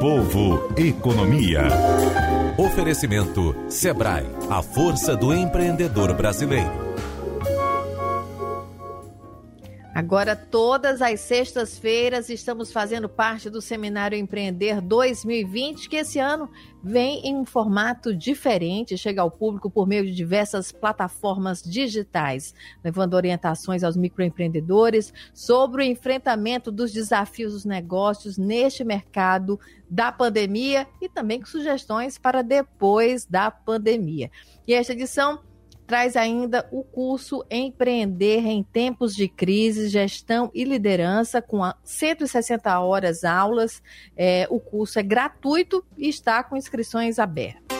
Povo Economia. Oferecimento Sebrae, a força do empreendedor brasileiro. Agora, todas as sextas-feiras, estamos fazendo parte do Seminário Empreender 2020, que esse ano vem em um formato diferente, chega ao público por meio de diversas plataformas digitais, levando orientações aos microempreendedores sobre o enfrentamento dos desafios dos negócios neste mercado da pandemia e também com sugestões para depois da pandemia. E esta edição traz ainda o curso Empreender em Tempos de Crise, Gestão e Liderança, com 160 horas aulas. É, o curso é gratuito e está com inscrições abertas.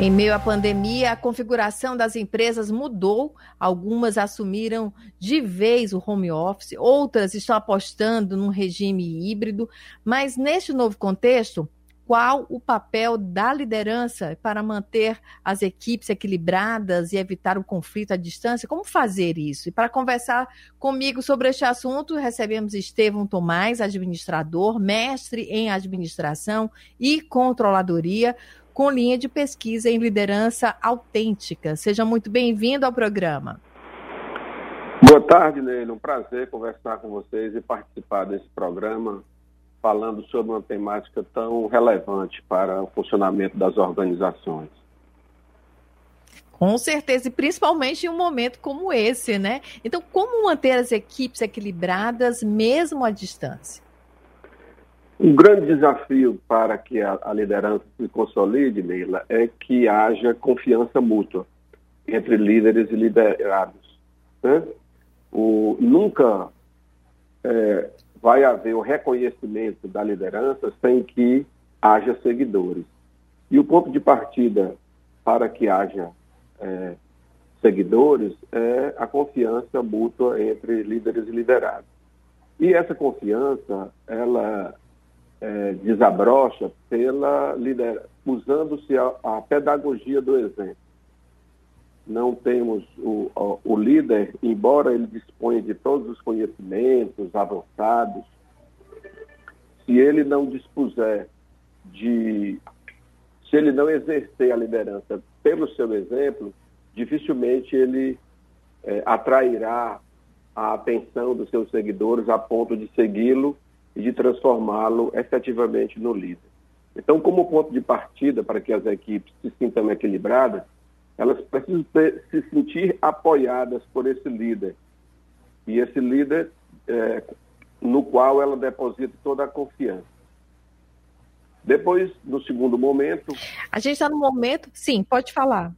Em meio à pandemia, a configuração das empresas mudou. Algumas assumiram de vez o home office, outras estão apostando num regime híbrido. Mas neste novo contexto, qual o papel da liderança para manter as equipes equilibradas e evitar o conflito à distância? Como fazer isso? E para conversar comigo sobre este assunto, recebemos Estevão Tomás, administrador, mestre em administração e controladoria com linha de pesquisa em liderança autêntica. Seja muito bem-vindo ao programa. Boa tarde, Neila. Um prazer conversar com vocês e participar desse programa falando sobre uma temática tão relevante para o funcionamento das organizações. Com certeza, e principalmente em um momento como esse, né? Então, como manter as equipes equilibradas mesmo à distância? Um grande desafio para que a, a liderança se consolide, Leila, é que haja confiança mútua entre líderes e liderados. Né? O, nunca é, vai haver o reconhecimento da liderança sem que haja seguidores. E o ponto de partida para que haja é, seguidores é a confiança mútua entre líderes e liderados. E essa confiança, ela é, desabrocha pela liderança, usando-se a, a, pedagogia do exemplo. Não temos o, o, o, líder, embora ele disponha de todos os conhecimentos avançados, se ele não dispuser de, se ele não exercer a liderança pelo seu exemplo, dificilmente ele é, atrairá a atenção dos seus seguidores a ponto de segui-lo e de transformá-lo efetivamente no líder. Então, como ponto de partida para que as equipes se sintam equilibradas, elas precisam ter, se sentir apoiadas por esse líder. E esse líder é, no qual ela deposita toda a confiança. Depois, no segundo momento. A gente está no momento. Sim, pode falar.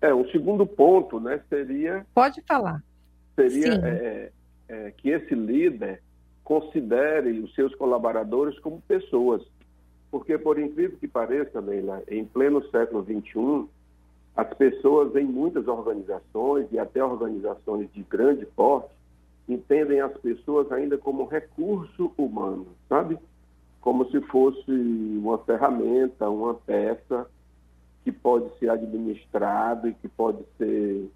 É, um segundo ponto né, seria. Pode falar. Seria é, é, que esse líder considere os seus colaboradores como pessoas. Porque, por incrível que pareça, Leila, em pleno século XXI, as pessoas em muitas organizações e até organizações de grande porte entendem as pessoas ainda como recurso humano, sabe? Como se fosse uma ferramenta, uma peça que pode ser administrado e que pode ser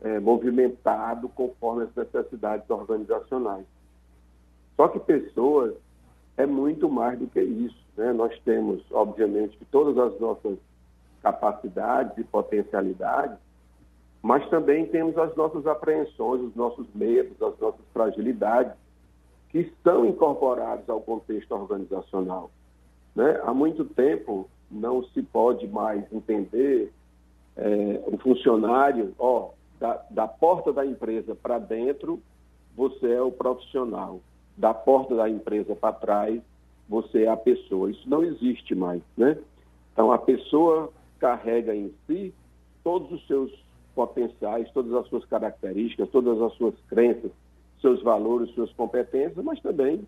é, movimentado conforme as necessidades organizacionais. Só que pessoas é muito mais do que isso. Né? Nós temos, obviamente, todas as nossas capacidades e potencialidades, mas também temos as nossas apreensões, os nossos medos, as nossas fragilidades, que estão incorporados ao contexto organizacional. Né? Há muito tempo não se pode mais entender é, o funcionário, ó, da, da porta da empresa para dentro, você é o profissional da porta da empresa para trás, você é a pessoa. Isso não existe mais, né? Então, a pessoa carrega em si todos os seus potenciais, todas as suas características, todas as suas crenças, seus valores, suas competências, mas também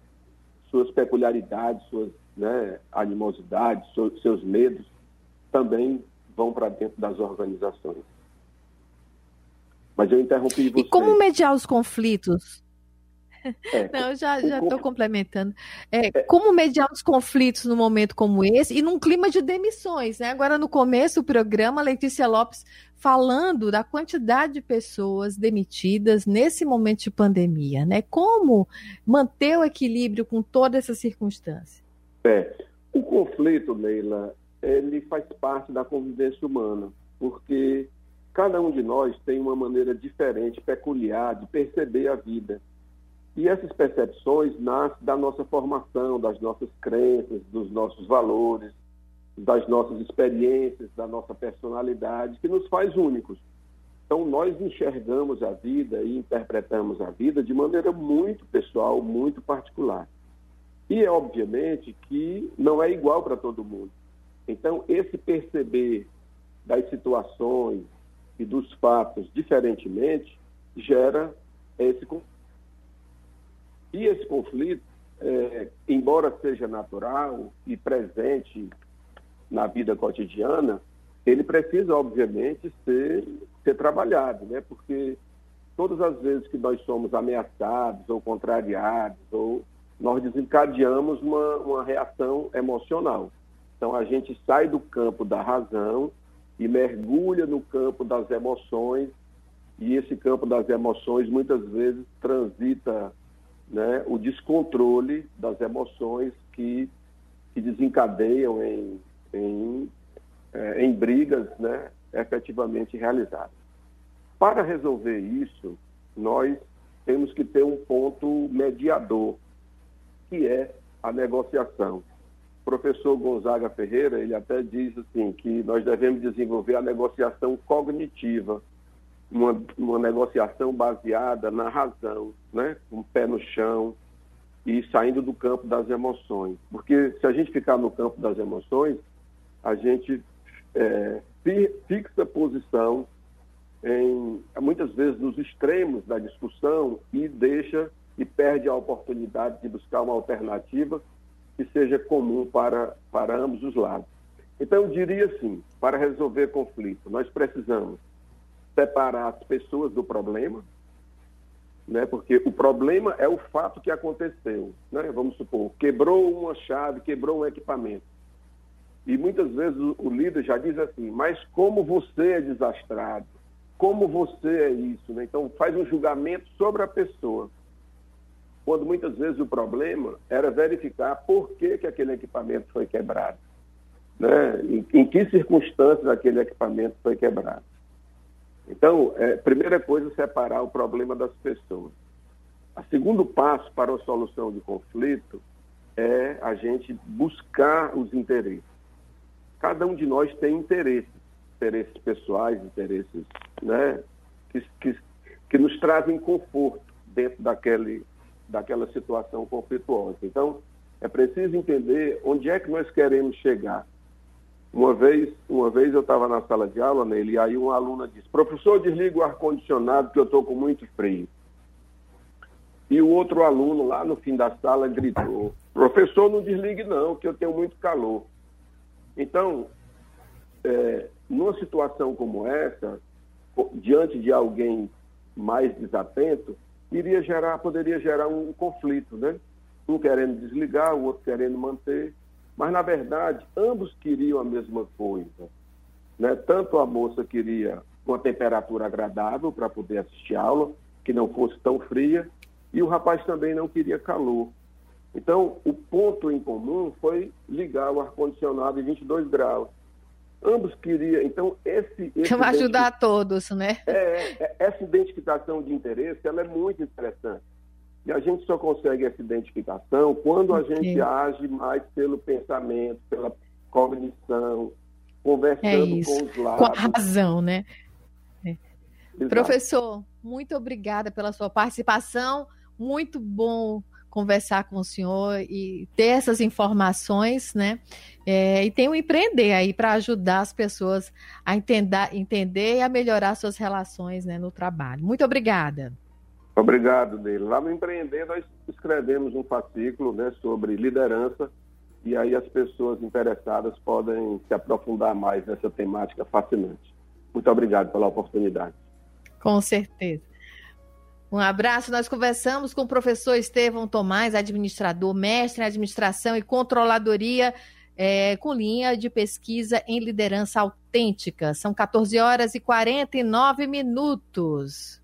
suas peculiaridades, suas né, animosidades, seus medos, também vão para dentro das organizações. Mas eu interrompi você. E como mediar os conflitos? É, Não, já já estou complementando. É, é, como mediar os conflitos num momento como esse e num clima de demissões, né? Agora no começo do programa, Letícia Lopes falando da quantidade de pessoas demitidas nesse momento de pandemia, né? Como manter o equilíbrio com toda essa circunstância? É, o conflito, Leila, ele faz parte da convivência humana, porque cada um de nós tem uma maneira diferente, peculiar de perceber a vida. E essas percepções nascem da nossa formação, das nossas crenças, dos nossos valores, das nossas experiências, da nossa personalidade, que nos faz únicos. Então, nós enxergamos a vida e interpretamos a vida de maneira muito pessoal, muito particular. E é obviamente que não é igual para todo mundo. Então, esse perceber das situações e dos fatos diferentemente gera esse conflito. E esse conflito, é, embora seja natural e presente na vida cotidiana, ele precisa, obviamente, ser, ser trabalhado, né? porque todas as vezes que nós somos ameaçados ou contrariados, ou nós desencadeamos uma, uma reação emocional. Então, a gente sai do campo da razão e mergulha no campo das emoções, e esse campo das emoções muitas vezes transita né, o descontrole das emoções que, que desencadeiam em, em, é, em brigas né, efetivamente realizadas. Para resolver isso, nós temos que ter um ponto mediador, que é a negociação professor Gonzaga Ferreira, ele até diz assim que nós devemos desenvolver a negociação cognitiva, uma, uma negociação baseada na razão, né? com o pé no chão e saindo do campo das emoções. Porque se a gente ficar no campo das emoções, a gente é, fixa posição em, muitas vezes nos extremos da discussão e deixa e perde a oportunidade de buscar uma alternativa que seja comum para, para ambos os lados. Então, eu diria assim: para resolver conflito, nós precisamos separar as pessoas do problema, né? porque o problema é o fato que aconteceu. Né? Vamos supor, quebrou uma chave, quebrou um equipamento. E muitas vezes o, líder já diz assim: mas como você é desastrado? Como você é isso? Né? Então, faz um julgamento sobre a pessoa quando muitas vezes o problema era verificar por que, que aquele equipamento foi quebrado. Né? Em, em que circunstâncias aquele equipamento foi quebrado. Então, é, primeira coisa, separar o problema das pessoas. O segundo passo para a solução de conflito é a gente buscar os interesses. Cada um de nós tem interesses, interesses pessoais, interesses né, que, que, que nos trazem conforto dentro daquele, daquela situação conflituosa. Então, é preciso entender onde é que nós queremos chegar. Uma vez, uma vez eu estava na sala de aula, nele, e aí uma aluna disse, professor, desliga o ar-condicionado que eu estou com muito frio. E o outro aluno lá no fim da sala gritou, professor, não desligue não, que eu tenho muito calor. Então, é, numa situação como essa, diante de alguém mais desatento, iria gerar, poderia gerar um conflito, né? Um querendo desligar, o outro querendo manter. Mas, na verdade, ambos queriam a mesma coisa. Né? Tanto a moça queria uma temperatura agradável para poder assistir a aula, que não fosse tão fria, e o rapaz também não queria calor. Então, o ponto em comum foi ligar o ar-condicionado em 22 graus. Ambos queriam. Então, esse. esse Vai ajudar a todos, né? É, é, essa identificação de interesse ela é muito interessante. E a gente só consegue essa identificação quando a okay. gente age mais pelo pensamento, pela cognição, conversando é com os lados. Com a razão, né? É. Professor, muito obrigada pela sua participação. Muito bom conversar com o senhor e ter essas informações, né? É, e tem o empreender aí para ajudar as pessoas a entender, entender e a melhorar suas relações né, no trabalho. Muito obrigada. Obrigado, dele. Lá no Empreender nós escrevemos um fascículo né, sobre liderança e aí as pessoas interessadas podem se aprofundar mais nessa temática fascinante. Muito obrigado pela oportunidade. Com certeza. Um abraço. Nós conversamos com o professor Estevão Tomás, administrador, mestre em administração e controladoria, é, com linha de pesquisa em liderança autêntica. São 14 horas e 49 minutos.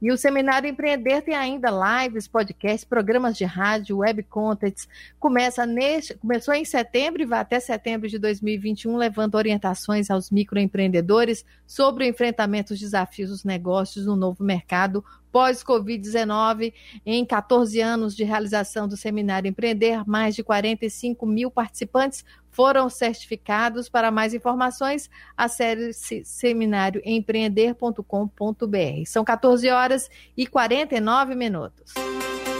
E o Seminário Empreender tem ainda lives, podcasts, programas de rádio, web contents. Começa neste, começou em setembro e vai até setembro de 2021, levando orientações aos microempreendedores sobre o enfrentamento dos desafios dos negócios no novo mercado pós-Covid-19. Em 14 anos de realização do Seminário Empreender, mais de 45 mil participantes foram certificados. Para mais informações, acesse seminarioempreender.com.br. São 14 horas e 49 minutos.